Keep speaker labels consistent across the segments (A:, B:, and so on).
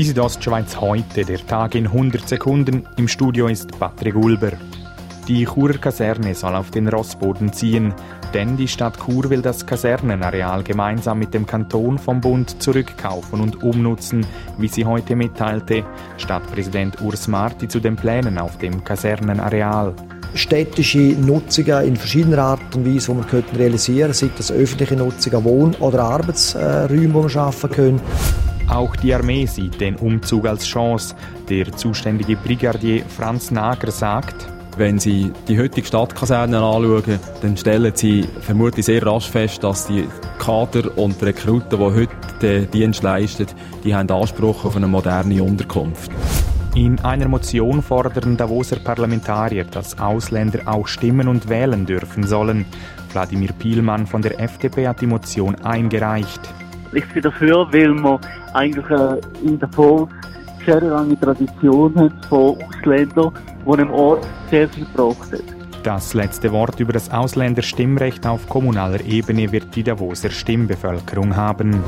A: Die Südostschweiz heute, der Tag in 100 Sekunden. Im Studio ist Patrick Ulber. Die Churer Kaserne soll auf den Rossboden ziehen, denn die Stadt Chur will das Kasernenareal gemeinsam mit dem Kanton vom Bund zurückkaufen und umnutzen, wie sie heute mitteilte. Stadtpräsident Urs Marti zu den Plänen auf dem Kasernenareal
B: städtische Nutzungen in verschiedener Art und Weise, die wir realisieren sei das öffentliche Nutzungen, Wohn- oder Arbeitsräume, die wir schaffen können.
A: Auch die Armee sieht den Umzug als Chance. Der zuständige Brigadier Franz Nager sagt,
C: wenn Sie die heutige Stadtkaserne anschauen, dann stellen Sie vermutlich sehr rasch fest, dass die Kader und Rekruten, die heute den Dienst leisten, die haben Anspruch auf eine moderne Unterkunft.
A: In einer Motion fordern Davoser Parlamentarier, dass Ausländer auch stimmen und wählen dürfen sollen. Wladimir Pielmann von der FDP hat die Motion eingereicht.
D: Ich bin dafür, weil wir eigentlich äh, in der Volk sehr lange Tradition haben von Ausländern, die im Ort sehr viel gebraucht haben.
A: Das letzte Wort über das Ausländerstimmrecht auf kommunaler Ebene wird die Davoser Stimmbevölkerung haben.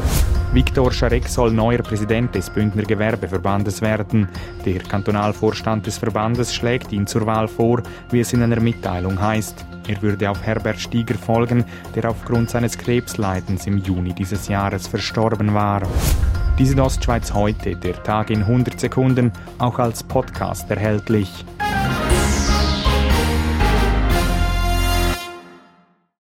A: Viktor Scharek soll neuer Präsident des Bündner Gewerbeverbandes werden. Der Kantonalvorstand des Verbandes schlägt ihn zur Wahl vor, wie es in einer Mitteilung heißt. Er würde auf Herbert Stieger folgen, der aufgrund seines Krebsleidens im Juni dieses Jahres verstorben war. Die Südostschweiz heute, der Tag in 100 Sekunden, auch als Podcast erhältlich.